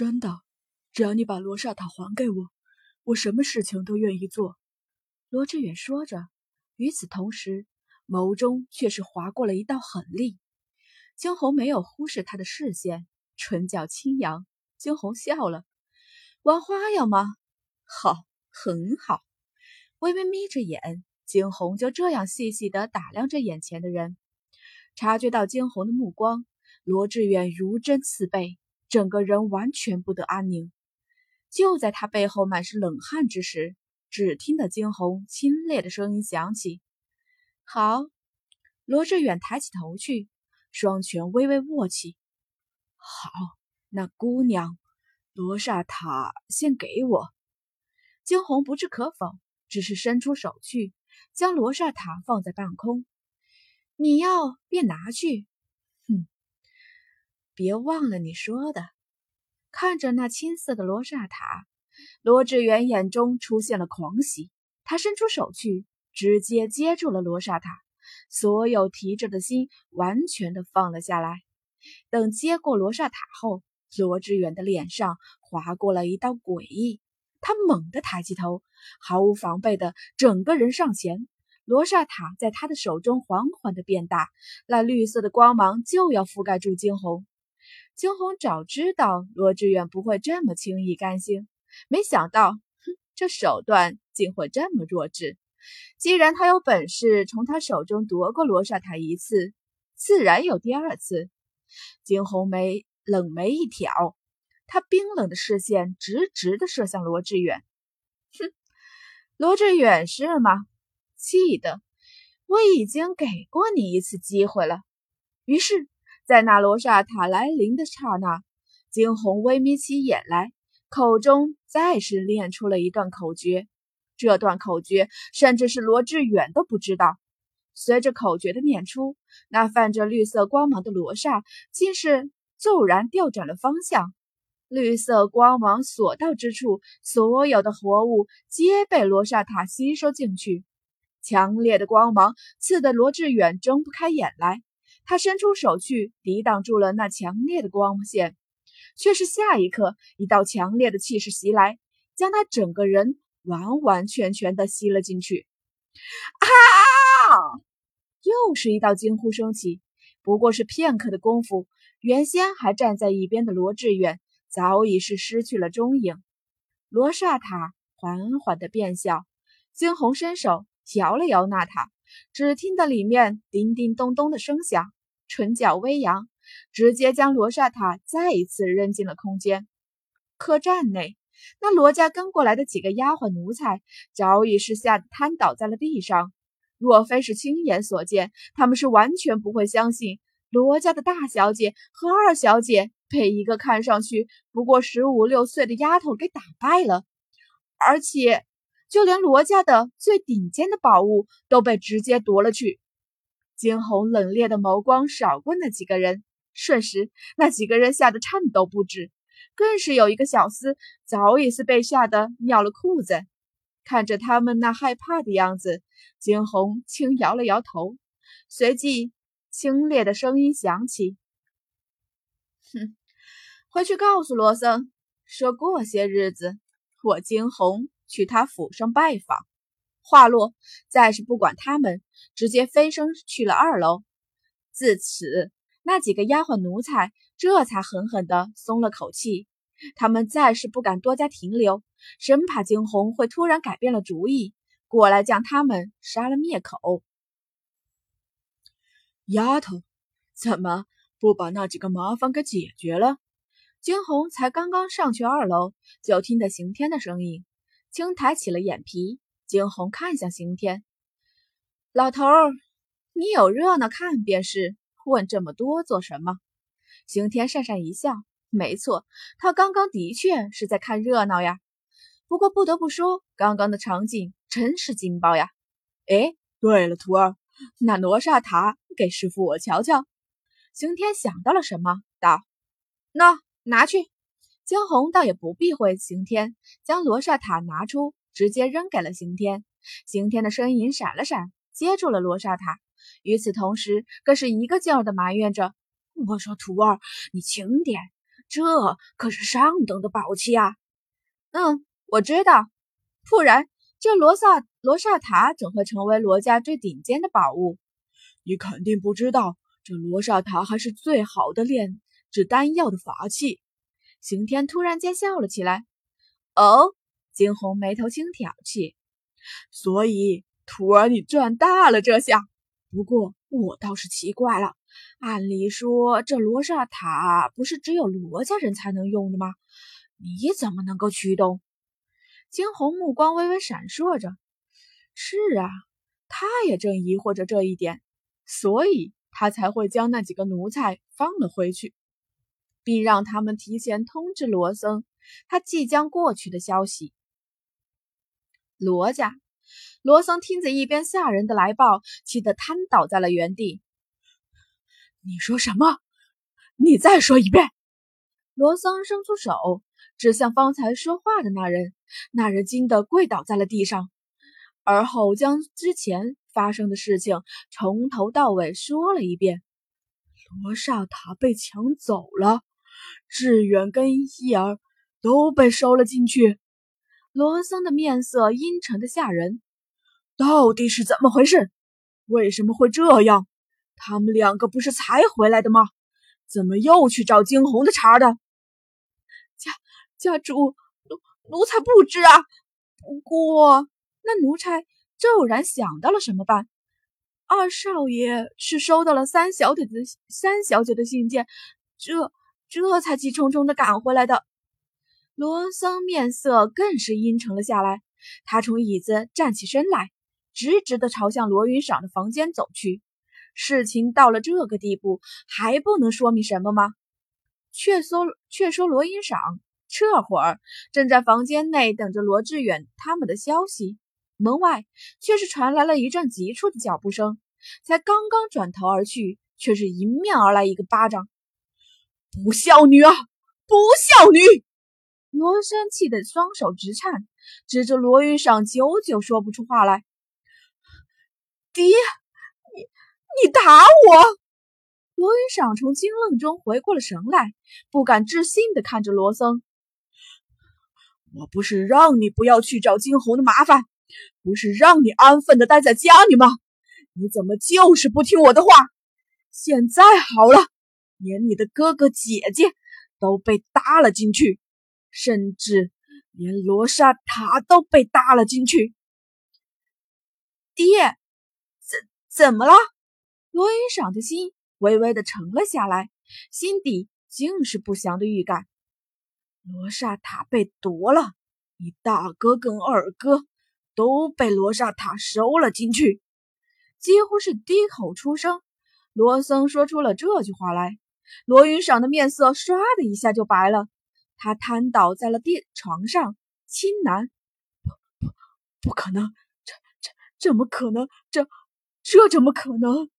真的，只要你把罗刹塔还给我，我什么事情都愿意做。”罗志远说着，与此同时，眸中却是划过了一道狠戾。惊鸿没有忽视他的视线，唇角轻扬。惊鸿笑了：“玩花样吗？好，很好。”微微眯着眼，惊鸿就这样细细地打量着眼前的人。察觉到惊鸿的目光，罗志远如针刺背，整个人完全不得安宁。就在他背后满是冷汗之时，只听得惊鸿清冽的声音响起：“好。”罗志远抬起头去，双拳微微握起：“好，那姑娘，罗刹塔先给我。”惊鸿不置可否，只是伸出手去，将罗刹塔放在半空：“你要便拿去。”“，别忘了你说的。”看着那青色的罗刹塔。罗志远眼中出现了狂喜，他伸出手去，直接接住了罗刹塔，所有提着的心完全的放了下来。等接过罗刹塔后，罗志远的脸上划过了一道诡异，他猛地抬起头，毫无防备的整个人上前，罗刹塔在他的手中缓缓的变大，那绿色的光芒就要覆盖住惊鸿。惊鸿早知道罗志远不会这么轻易甘心。没想到，哼，这手段竟会这么弱智。既然他有本事从他手中夺过罗刹塔一次，自然有第二次。金红梅冷眉一挑，他冰冷的视线直直的射向罗志远。哼，罗志远是吗？记得，我已经给过你一次机会了。于是，在那罗刹塔来临的刹那，惊鸿微眯起眼来。口中再是念出了一段口诀，这段口诀甚至是罗志远都不知道。随着口诀的念出，那泛着绿色光芒的罗刹竟是骤然调转了方向，绿色光芒所到之处，所有的活物皆被罗刹塔吸收进去。强烈的光芒刺得罗志远睁不开眼来，他伸出手去抵挡住了那强烈的光线。却是下一刻，一道强烈的气势袭来，将他整个人完完全全的吸了进去。啊！又是一道惊呼声起。不过是片刻的功夫，原先还站在一边的罗志远早已是失去了踪影。罗刹塔缓缓的变小，惊鸿伸手摇了摇那塔，只听得里面叮叮咚咚的声响，唇角微扬。直接将罗刹塔再一次扔进了空间。客栈内，那罗家跟过来的几个丫鬟奴才早已是吓得瘫倒在了地上。若非是亲眼所见，他们是完全不会相信罗家的大小姐和二小姐被一个看上去不过十五六岁的丫头给打败了，而且就连罗家的最顶尖的宝物都被直接夺了去。惊鸿冷冽的眸光扫过那几个人。瞬时，那几个人吓得颤抖不止，更是有一个小厮早已是被吓得尿了裤子。看着他们那害怕的样子，惊鸿轻摇了摇头，随即清冽的声音响起：“哼，回去告诉罗僧，说过些日子我惊鸿去他府上拜访。”话落，再是不管他们，直接飞升去了二楼。自此。那几个丫鬟奴才这才狠狠地松了口气，他们再是不敢多加停留，生怕惊鸿会突然改变了主意，过来将他们杀了灭口。丫头，怎么不把那几个麻烦给解决了？惊鸿才刚刚上去二楼，就听得刑天的声音，轻抬起了眼皮。惊鸿看向刑天，老头儿，你有热闹看便是。问这么多做什么？刑天讪讪一笑，没错，他刚刚的确是在看热闹呀。不过不得不说，刚刚的场景真是劲爆呀！哎，对了，徒儿，那罗刹塔给师傅我瞧瞧。刑天想到了什么，道：“那拿去。”惊鸿倒也不避讳刑天，将罗刹塔拿出，直接扔给了刑天。刑天的身影闪了闪，接住了罗刹塔。与此同时，更是一个劲儿的埋怨着：“我说徒儿，你轻点，这可是上等的宝器啊！嗯，我知道，不然这罗萨罗刹塔怎会成为罗家最顶尖的宝物？你肯定不知道，这罗刹塔还是最好的炼制丹药的法器。刑天突然间笑了起来。哦，惊鸿眉头轻挑起，所以徒儿你赚大了这下。不过我倒是奇怪了。按理说，这罗刹塔不是只有罗家人才能用的吗？你怎么能够驱动？惊鸿目光微微闪烁着。是啊，他也正疑惑着这一点，所以他才会将那几个奴才放了回去，并让他们提前通知罗僧他即将过去的消息。罗家，罗桑听着一边下人的来报，气得瘫倒在了原地。你说什么？你再说一遍！罗桑伸出手指向方才说话的那人，那人惊得跪倒在了地上，而后将之前发生的事情从头到尾说了一遍。罗刹塔被抢走了，志远跟伊儿都被收了进去。罗文森的面色阴沉的吓人，到底是怎么回事？为什么会这样？他们两个不是才回来的吗？怎么又去找惊鸿的茬的？家家主奴奴才不知啊。不过那奴才骤然想到了什么办？二少爷是收到了三小姐的三小姐的信件，这这才急匆匆的赶回来的。罗森面色更是阴沉了下来，他从椅子站起身来，直直的朝向罗云赏的房间走去。事情到了这个地步，还不能说明什么吗？却说却说罗云赏这会儿正在房间内等着罗志远他们的消息，门外却是传来了一阵急促的脚步声。才刚刚转头而去，却是迎面而来一个巴掌。不孝女啊，不孝女！罗生气得双手直颤，指着罗云赏，久久说不出话来。爹。你你打我！罗云赏从惊愣中回过了神来，不敢置信的看着罗僧。我不是让你不要去找惊鸿的麻烦，不是让你安分的待在家里吗？你怎么就是不听我的话？现在好了，连你的哥哥姐姐都被搭了进去，甚至连罗刹塔都被搭了进去。爹，怎怎么了？罗云赏的心微微的沉了下来，心底尽是不祥的预感。罗刹塔被夺了，你大哥跟二哥都被罗刹塔收了进去。几乎是低口出声，罗僧说出了这句话来。罗云赏的面色唰的一下就白了，他瘫倒在了地床上，青男：“不不，不可能！这这怎么可能？这这怎么可能？”